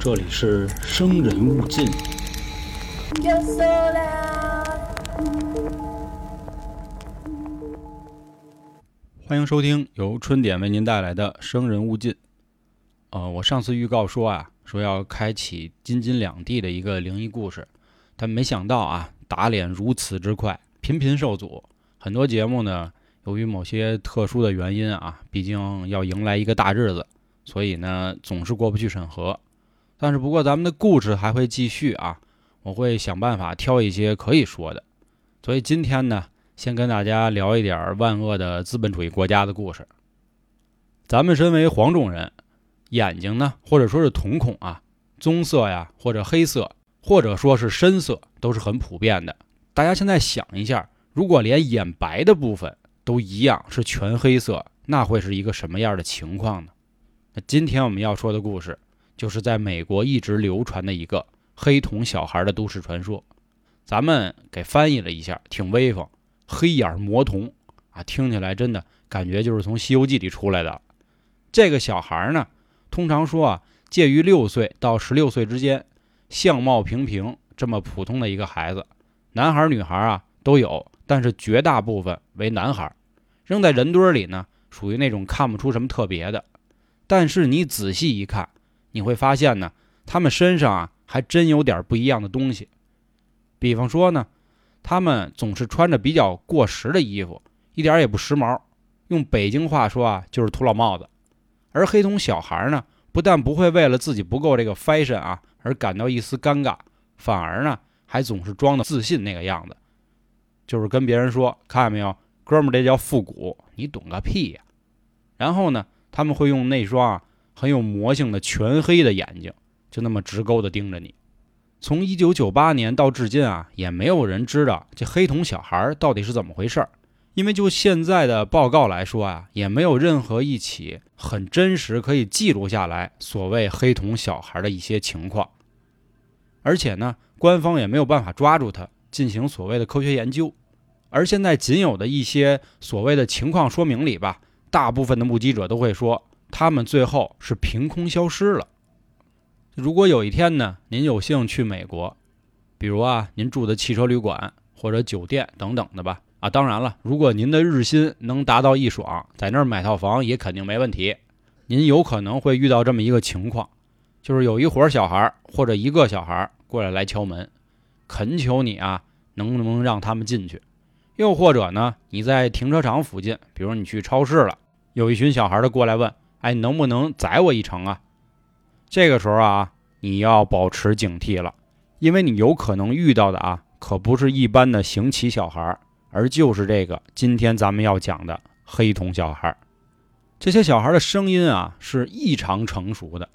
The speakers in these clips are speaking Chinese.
这里是生人勿近。欢迎收听由春点为您带来的《生人勿近》。呃，我上次预告说啊，说要开启京津两地的一个灵异故事，但没想到啊，打脸如此之快，频频受阻。很多节目呢，由于某些特殊的原因啊，毕竟要迎来一个大日子，所以呢，总是过不去审核。但是不过咱们的故事还会继续啊，我会想办法挑一些可以说的。所以今天呢，先跟大家聊一点万恶的资本主义国家的故事。咱们身为黄种人，眼睛呢，或者说是瞳孔啊，棕色呀，或者黑色，或者说是深色，都是很普遍的。大家现在想一下，如果连眼白的部分都一样是全黑色，那会是一个什么样的情况呢？那今天我们要说的故事，就是在美国一直流传的一个黑瞳小孩的都市传说。咱们给翻译了一下，挺威风，黑眼魔童啊，听起来真的感觉就是从《西游记》里出来的。这个小孩呢，通常说啊，介于六岁到十六岁之间，相貌平平，这么普通的一个孩子，男孩女孩啊都有，但是绝大部分为男孩，扔在人堆里呢，属于那种看不出什么特别的。但是你仔细一看，你会发现呢，他们身上啊还真有点不一样的东西。比方说呢，他们总是穿着比较过时的衣服，一点也不时髦。用北京话说啊，就是土老帽子。而黑瞳小孩呢，不但不会为了自己不够这个 fashion 啊而感到一丝尴尬，反而呢还总是装的自信那个样子，就是跟别人说：“看见没有，哥们儿，这叫复古，你懂个屁呀！”然后呢，他们会用那双啊很有魔性的全黑的眼睛，就那么直勾的盯着你。从一九九八年到至今啊，也没有人知道这黑瞳小孩到底是怎么回事儿。因为就现在的报告来说啊，也没有任何一起很真实可以记录下来所谓黑瞳小孩的一些情况。而且呢，官方也没有办法抓住他进行所谓的科学研究。而现在仅有的一些所谓的情况说明里吧，大部分的目击者都会说，他们最后是凭空消失了。如果有一天呢，您有幸去美国，比如啊，您住的汽车旅馆或者酒店等等的吧，啊，当然了，如果您的日薪能达到一爽，在那儿买套房也肯定没问题。您有可能会遇到这么一个情况，就是有一伙小孩或者一个小孩过来来敲门，恳求你啊，能不能让他们进去？又或者呢，你在停车场附近，比如你去超市了，有一群小孩的过来问，哎，能不能载我一程啊？这个时候啊，你要保持警惕了，因为你有可能遇到的啊，可不是一般的行乞小孩，而就是这个今天咱们要讲的黑童小孩。这些小孩的声音啊，是异常成熟的，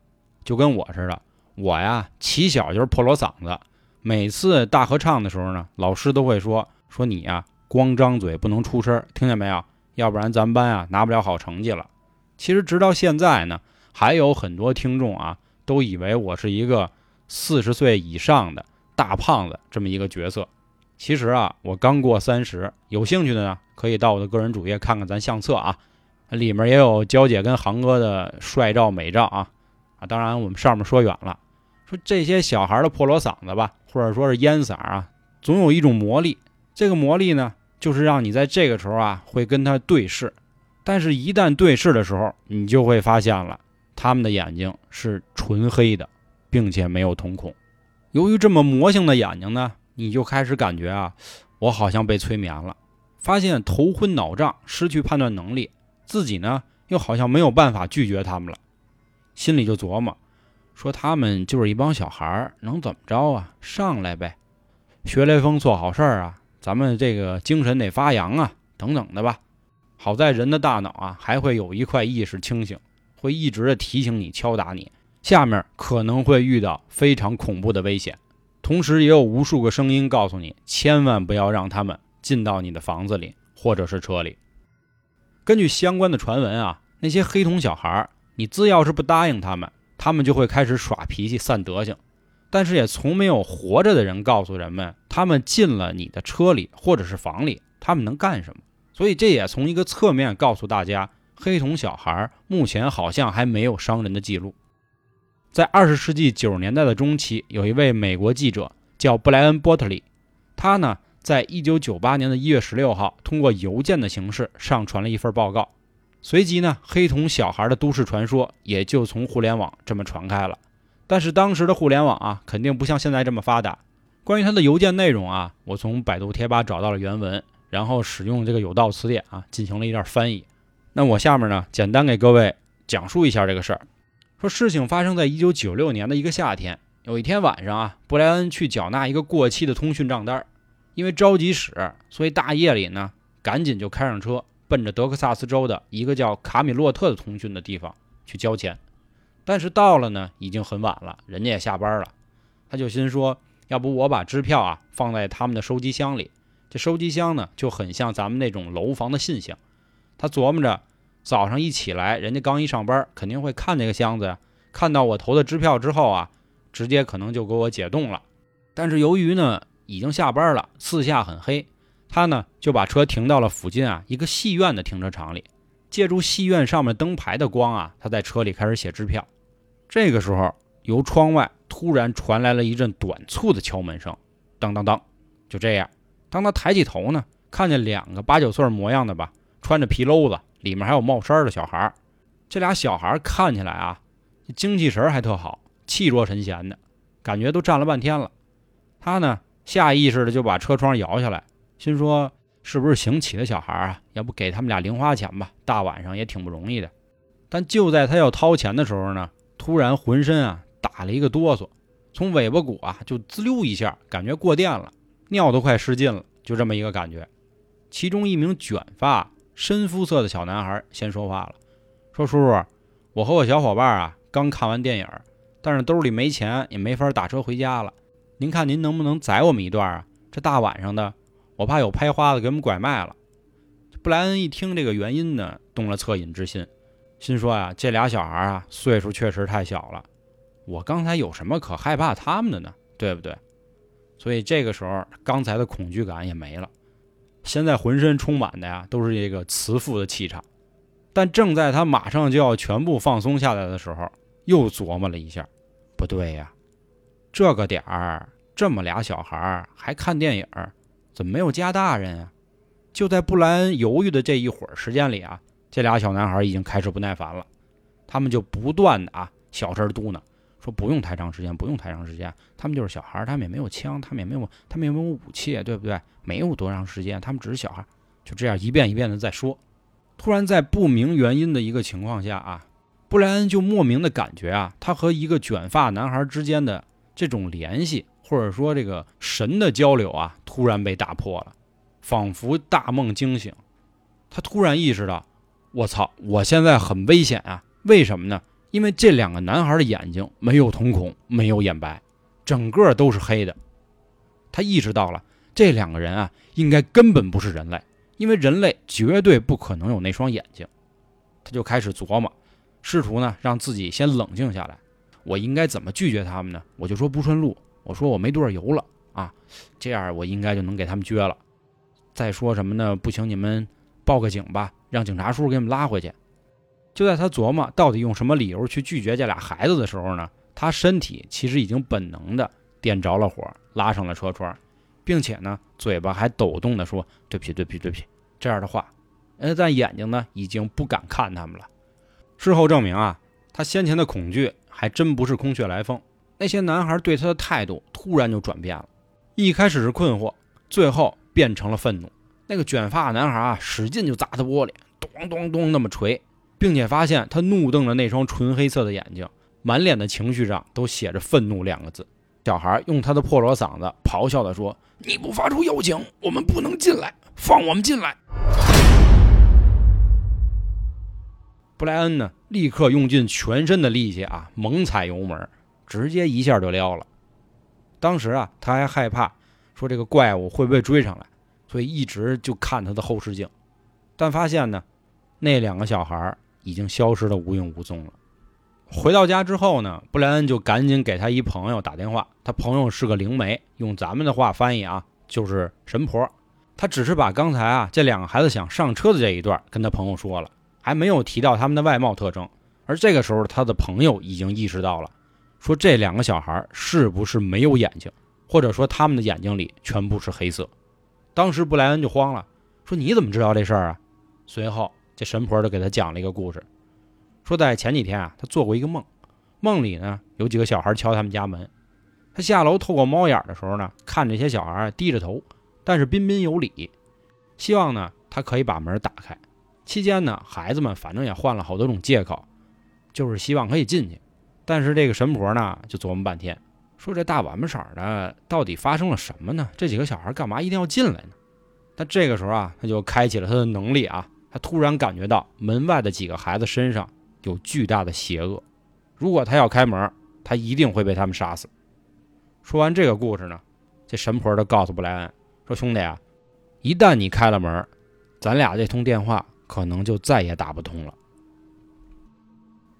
就跟我似的。我呀，起小就是破锣嗓子，每次大合唱的时候呢，老师都会说说你呀，光张嘴不能出声，听见没有？要不然咱班啊拿不了好成绩了。其实直到现在呢。还有很多听众啊，都以为我是一个四十岁以上的大胖子这么一个角色。其实啊，我刚过三十。有兴趣的呢，可以到我的个人主页看看咱相册啊，里面也有娇姐跟航哥的帅照美照啊。啊，当然我们上面说远了，说这些小孩的破锣嗓子吧，或者说是烟嗓啊，总有一种魔力。这个魔力呢，就是让你在这个时候啊，会跟他对视。但是，一旦对视的时候，你就会发现了。他们的眼睛是纯黑的，并且没有瞳孔。由于这么魔性的眼睛呢，你就开始感觉啊，我好像被催眠了，发现头昏脑胀，失去判断能力，自己呢又好像没有办法拒绝他们了，心里就琢磨，说他们就是一帮小孩，能怎么着啊？上来呗，学雷锋做好事儿啊，咱们这个精神得发扬啊，等等的吧。好在人的大脑啊，还会有一块意识清醒。会一直的提醒你、敲打你，下面可能会遇到非常恐怖的危险，同时也有无数个声音告诉你，千万不要让他们进到你的房子里或者是车里。根据相关的传闻啊，那些黑瞳小孩，你只要是不答应他们，他们就会开始耍脾气、散德性。但是也从没有活着的人告诉人们，他们进了你的车里或者是房里，他们能干什么。所以这也从一个侧面告诉大家。黑瞳小孩目前好像还没有伤人的记录。在二十世纪九十年代的中期，有一位美国记者叫布莱恩·波特利，他呢，在一九九八年的一月十六号，通过邮件的形式上传了一份报告。随即呢，黑瞳小孩的都市传说也就从互联网这么传开了。但是当时的互联网啊，肯定不像现在这么发达。关于他的邮件内容啊，我从百度贴吧找到了原文，然后使用这个有道词典啊，进行了一段翻译。那我下面呢，简单给各位讲述一下这个事儿。说事情发生在一九九六年的一个夏天，有一天晚上啊，布莱恩去缴纳一个过期的通讯账单，因为着急使，所以大夜里呢，赶紧就开上车，奔着德克萨斯州的一个叫卡米洛特的通讯的地方去交钱。但是到了呢，已经很晚了，人家也下班了，他就心说，要不我把支票啊放在他们的收集箱里，这收集箱呢就很像咱们那种楼房的信箱，他琢磨着。早上一起来，人家刚一上班，肯定会看这个箱子呀。看到我投的支票之后啊，直接可能就给我解冻了。但是由于呢已经下班了，四下很黑，他呢就把车停到了附近啊一个戏院的停车场里，借助戏院上面灯牌的光啊，他在车里开始写支票。这个时候，由窗外突然传来了一阵短促的敲门声，当当当。就这样，当他抬起头呢，看见两个八九岁模样的吧，穿着皮褛子。里面还有帽衫的小孩这俩小孩看起来啊，精气神还特好，气若神闲的，感觉都站了半天了。他呢，下意识的就把车窗摇下来，心说是不是行乞的小孩啊？要不给他们俩零花钱吧？大晚上也挺不容易的。但就在他要掏钱的时候呢，突然浑身啊打了一个哆嗦，从尾巴骨啊就滋溜一下，感觉过电了，尿都快失禁了，就这么一个感觉。其中一名卷发。深肤色的小男孩先说话了，说：“叔叔，我和我小伙伴啊刚看完电影，但是兜里没钱，也没法打车回家了。您看您能不能载我们一段啊？这大晚上的，我怕有拍花子给我们拐卖了。”布莱恩一听这个原因呢，动了恻隐之心，心说啊，这俩小孩啊岁数确实太小了，我刚才有什么可害怕他们的呢？对不对？所以这个时候，刚才的恐惧感也没了。现在浑身充满的呀，都是这个慈父的气场。但正在他马上就要全部放松下来的时候，又琢磨了一下，不对呀，这个点儿这么俩小孩还看电影，怎么没有家大人啊？就在布莱恩犹豫的这一会儿时间里啊，这俩小男孩已经开始不耐烦了，他们就不断的啊小声嘟囔。说不用太长时间，不用太长时间。他们就是小孩，他们也没有枪，他们也没有，他们也没有武器，对不对？没有多长时间，他们只是小孩。就这样一遍一遍的在说。突然在不明原因的一个情况下啊，布莱恩就莫名的感觉啊，他和一个卷发男孩之间的这种联系，或者说这个神的交流啊，突然被打破了，仿佛大梦惊醒。他突然意识到，我操，我现在很危险啊！为什么呢？因为这两个男孩的眼睛没有瞳孔，没有眼白，整个都是黑的。他意识到了这两个人啊，应该根本不是人类，因为人类绝对不可能有那双眼睛。他就开始琢磨，试图呢让自己先冷静下来。我应该怎么拒绝他们呢？我就说不顺路，我说我没多少油了啊，这样我应该就能给他们撅了。再说什么呢？不行，你们报个警吧，让警察叔叔给你们拉回去。就在他琢磨到底用什么理由去拒绝这俩孩子的时候呢，他身体其实已经本能的点着了火，拉上了车窗，并且呢，嘴巴还抖动的说：“对不起，对不起，对不起。”这样的话，呃，但眼睛呢，已经不敢看他们了。事后证明啊，他先前的恐惧还真不是空穴来风。那些男孩对他的态度突然就转变了，一开始是困惑，最后变成了愤怒。那个卷发男孩啊，使劲就砸他玻璃，咚咚咚那么锤。并且发现他怒瞪着那双纯黑色的眼睛，满脸的情绪上都写着愤怒两个字。小孩用他的破锣嗓子咆哮地说：“你不发出邀请，我们不能进来，放我们进来！”布莱恩呢，立刻用尽全身的力气啊，猛踩油门，直接一下就撩了。当时啊，他还害怕说这个怪物会不会追上来，所以一直就看他的后视镜，但发现呢，那两个小孩已经消失的无影无踪了。回到家之后呢，布莱恩就赶紧给他一朋友打电话。他朋友是个灵媒，用咱们的话翻译啊，就是神婆。他只是把刚才啊这两个孩子想上车的这一段跟他朋友说了，还没有提到他们的外貌特征。而这个时候，他的朋友已经意识到了，说这两个小孩是不是没有眼睛，或者说他们的眼睛里全部是黑色。当时布莱恩就慌了，说你怎么知道这事儿啊？随后这神婆就给他讲了一个故事，说在前几天啊，他做过一个梦，梦里呢有几个小孩敲他们家门，他下楼透过猫眼的时候呢，看这些小孩低着头，但是彬彬有礼，希望呢他可以把门打开。期间呢，孩子们反正也换了好多种借口，就是希望可以进去。但是这个神婆呢，就琢磨半天，说这大晚上色的，到底发生了什么呢？这几个小孩干嘛一定要进来呢？但这个时候啊，他就开启了他的能力啊，他突然感觉到门外的几个孩子身上有巨大的邪恶，如果他要开门，他一定会被他们杀死。说完这个故事呢，这神婆就告诉布莱恩说：“兄弟啊，一旦你开了门，咱俩这通电话。”可能就再也打不通了。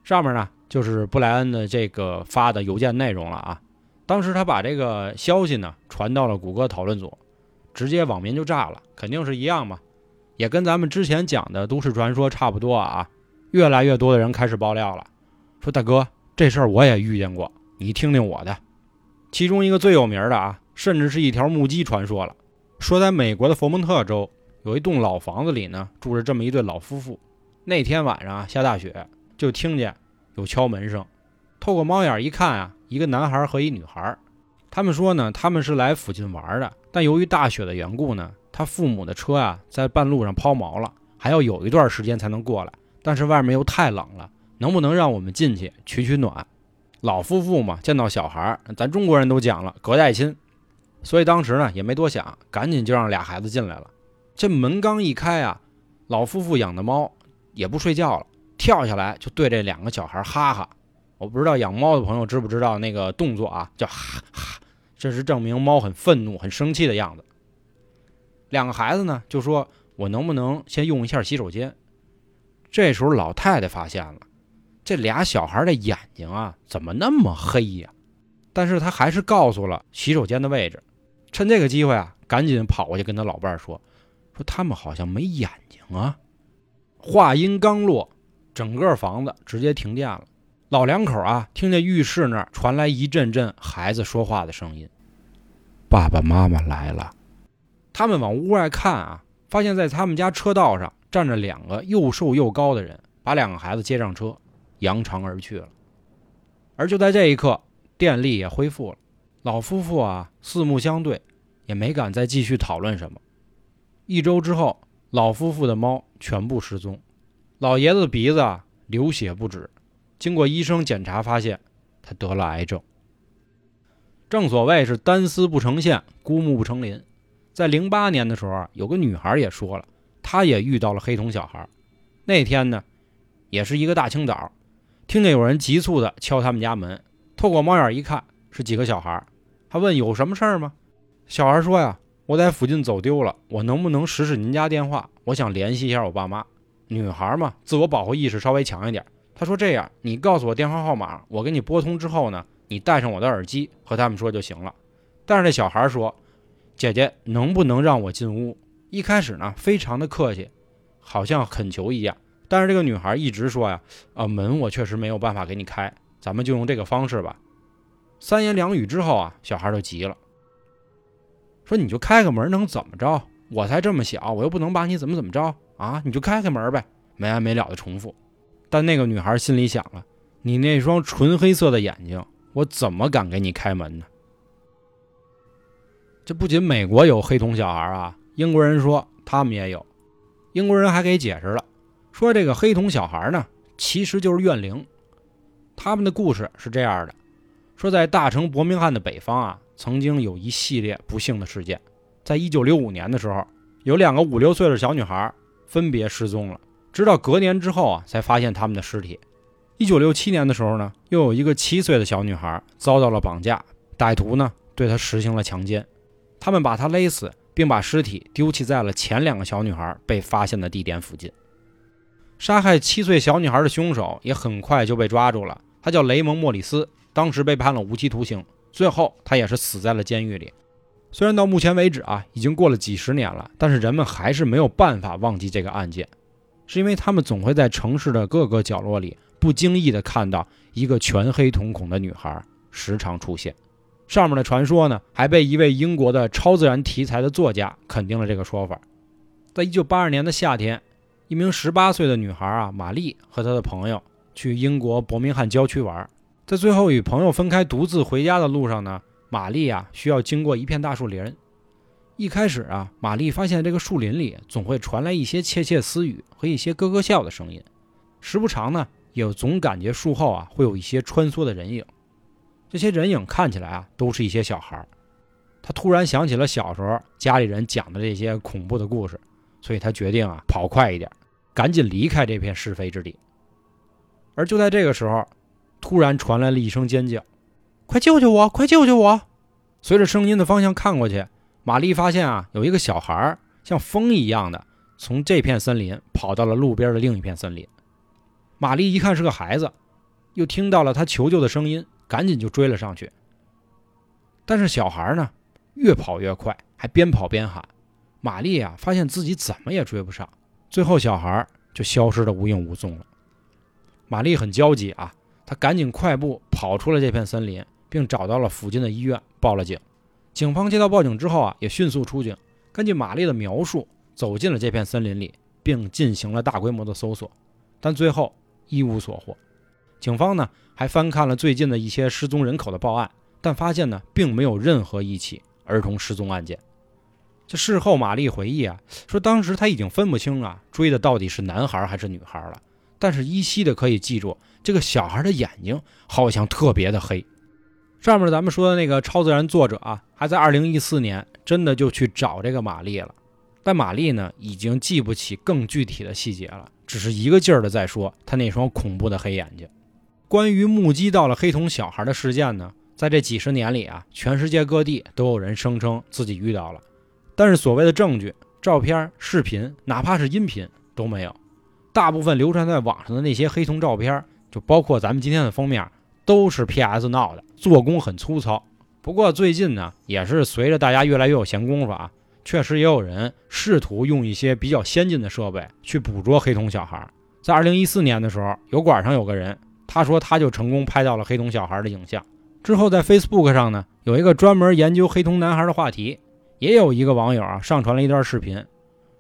上面呢就是布莱恩的这个发的邮件内容了啊。当时他把这个消息呢传到了谷歌讨论组，直接网民就炸了，肯定是一样嘛，也跟咱们之前讲的都市传说差不多啊。越来越多的人开始爆料了，说大哥这事儿我也遇见过，你听听我的。其中一个最有名的啊，甚至是一条目击传说了，说在美国的佛蒙特州。有一栋老房子里呢，住着这么一对老夫妇。那天晚上，下大雪，就听见有敲门声。透过猫眼一看啊，一个男孩和一女孩。他们说呢，他们是来附近玩的，但由于大雪的缘故呢，他父母的车啊在半路上抛锚了，还要有一段时间才能过来。但是外面又太冷了，能不能让我们进去取取暖？老夫妇嘛，见到小孩，咱中国人都讲了隔代亲，所以当时呢也没多想，赶紧就让俩孩子进来了。这门刚一开啊，老夫妇养的猫也不睡觉了，跳下来就对这两个小孩哈哈。我不知道养猫的朋友知不知道那个动作啊，叫哈哈，这是证明猫很愤怒、很生气的样子。两个孩子呢就说：“我能不能先用一下洗手间？”这时候老太太发现了，这俩小孩的眼睛啊怎么那么黑呀？但是他还是告诉了洗手间的位置。趁这个机会啊，赶紧跑过去跟他老伴儿说。说他们好像没眼睛啊！话音刚落，整个房子直接停电了。老两口啊，听见浴室那儿传来一阵阵孩子说话的声音：“爸爸妈妈来了。”他们往屋外看啊，发现在他们家车道上站着两个又瘦又高的人，把两个孩子接上车，扬长而去了。而就在这一刻，电力也恢复了。老夫妇啊，四目相对，也没敢再继续讨论什么。一周之后，老夫妇的猫全部失踪，老爷子鼻子啊流血不止。经过医生检查，发现他得了癌症。正所谓是单丝不成线，孤木不成林。在零八年的时候，有个女孩也说了，她也遇到了黑瞳小孩。那天呢，也是一个大清早，听见有人急促的敲他们家门，透过猫眼一看，是几个小孩。他问有什么事儿吗？小孩说呀。我在附近走丢了，我能不能使使您家电话？我想联系一下我爸妈。女孩嘛，自我保护意识稍微强一点。她说：“这样，你告诉我电话号码，我给你拨通之后呢，你戴上我的耳机和他们说就行了。”但是这小孩说：“姐姐，能不能让我进屋？”一开始呢，非常的客气，好像恳求一样。但是这个女孩一直说呀：“啊，门我确实没有办法给你开，咱们就用这个方式吧。”三言两语之后啊，小孩就急了。说你就开个门能怎么着？我才这么小，我又不能把你怎么怎么着啊！你就开开门呗，没完没了的重复。但那个女孩心里想了：你那双纯黑色的眼睛，我怎么敢给你开门呢？这不仅美国有黑瞳小孩啊，英国人说他们也有。英国人还给解释了，说这个黑瞳小孩呢，其实就是怨灵。他们的故事是这样的：说在大城伯明翰的北方啊。曾经有一系列不幸的事件，在一九六五年的时候，有两个五六岁的小女孩分别失踪了，直到隔年之后啊，才发现他们的尸体。一九六七年的时候呢，又有一个七岁的小女孩遭到了绑架，歹徒呢对她实行了强奸，他们把她勒死，并把尸体丢弃在了前两个小女孩被发现的地点附近。杀害七岁小女孩的凶手也很快就被抓住了，他叫雷蒙·莫里斯，当时被判了无期徒刑。最后，他也是死在了监狱里。虽然到目前为止啊，已经过了几十年了，但是人们还是没有办法忘记这个案件，是因为他们总会在城市的各个角落里不经意地看到一个全黑瞳孔的女孩时常出现。上面的传说呢，还被一位英国的超自然题材的作家肯定了这个说法。在一九八二年的夏天，一名十八岁的女孩啊，玛丽和她的朋友去英国伯明翰郊区玩，在最后与朋友分开独自回家的路上呢，玛丽啊需要经过一片大树林。一开始啊，玛丽发现这个树林里总会传来一些窃窃私语和一些咯咯笑的声音，时不常呢，也总感觉树后啊会有一些穿梭的人影。这些人影看起来啊，都是一些小孩。他突然想起了小时候家里人讲的这些恐怖的故事，所以他决定啊，跑快一点，赶紧离开这片是非之地。而就在这个时候，突然传来了一声尖叫：“快救救我！快救救我！”随着声音的方向看过去，玛丽发现啊，有一个小孩像风一样的从这片森林跑到了路边的另一片森林。玛丽一看是个孩子，又听到了他求救的声音。赶紧就追了上去，但是小孩呢，越跑越快，还边跑边喊。玛丽啊，发现自己怎么也追不上，最后小孩就消失的无影无踪了。玛丽很焦急啊，她赶紧快步跑出了这片森林，并找到了附近的医院，报了警。警方接到报警之后啊，也迅速出警，根据玛丽的描述，走进了这片森林里，并进行了大规模的搜索，但最后一无所获。警方呢还翻看了最近的一些失踪人口的报案，但发现呢并没有任何一起儿童失踪案件。这事后，玛丽回忆啊，说当时他已经分不清啊追的到底是男孩还是女孩了，但是依稀的可以记住这个小孩的眼睛好像特别的黑。上面咱们说的那个超自然作者啊，还在2014年真的就去找这个玛丽了，但玛丽呢已经记不起更具体的细节了，只是一个劲儿的在说他那双恐怖的黑眼睛。关于目击到了黑瞳小孩的事件呢，在这几十年里啊，全世界各地都有人声称自己遇到了，但是所谓的证据、照片、视频，哪怕是音频都没有。大部分流传在网上的那些黑瞳照片，就包括咱们今天的封面，都是 PS 闹的，做工很粗糙。不过最近呢，也是随着大家越来越有闲工夫啊，确实也有人试图用一些比较先进的设备去捕捉黑瞳小孩。在2014年的时候，油管上有个人。他说，他就成功拍到了黑瞳小孩的影像。之后，在 Facebook 上呢，有一个专门研究黑瞳男孩的话题，也有一个网友啊上传了一段视频，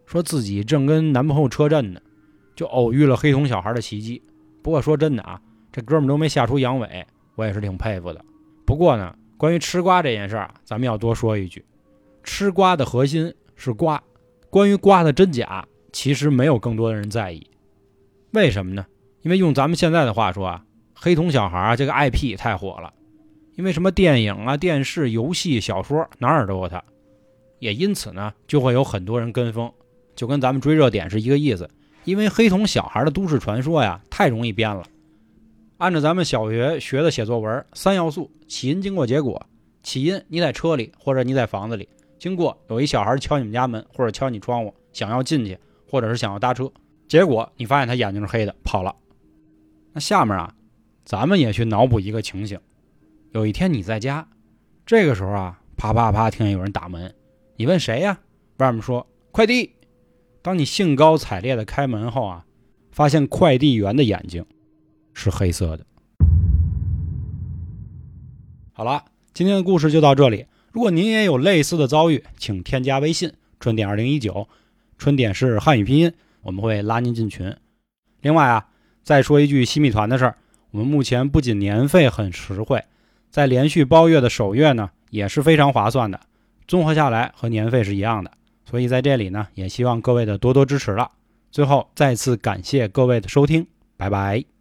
说自己正跟男朋友车震呢，就偶遇了黑瞳小孩的袭击。不过说真的啊，这哥们都没吓出阳痿，我也是挺佩服的。不过呢，关于吃瓜这件事儿，咱们要多说一句：吃瓜的核心是瓜，关于瓜的真假，其实没有更多的人在意。为什么呢？因为用咱们现在的话说啊，黑瞳小孩啊这个 IP 太火了，因为什么电影啊、电视、游戏、小说哪儿都有它，也因此呢就会有很多人跟风，就跟咱们追热点是一个意思。因为黑瞳小孩的都市传说呀太容易编了，按照咱们小学学的写作文，三要素：起因、经过、结果。起因你在车里或者你在房子里，经过有一小孩敲你们家门或者敲你窗户，想要进去或者是想要搭车，结果你发现他眼睛是黑的跑了。那下面啊，咱们也去脑补一个情形：有一天你在家，这个时候啊，啪啪啪，听见有人打门，你问谁呀？外面说快递。当你兴高采烈的开门后啊，发现快递员的眼睛是黑色的。好了，今天的故事就到这里。如果您也有类似的遭遇，请添加微信“春点二零一九”，春点是汉语拼音，我们会拉您进群。另外啊。再说一句西米团的事儿，我们目前不仅年费很实惠，在连续包月的首月呢也是非常划算的，综合下来和年费是一样的。所以在这里呢，也希望各位的多多支持了。最后再次感谢各位的收听，拜拜。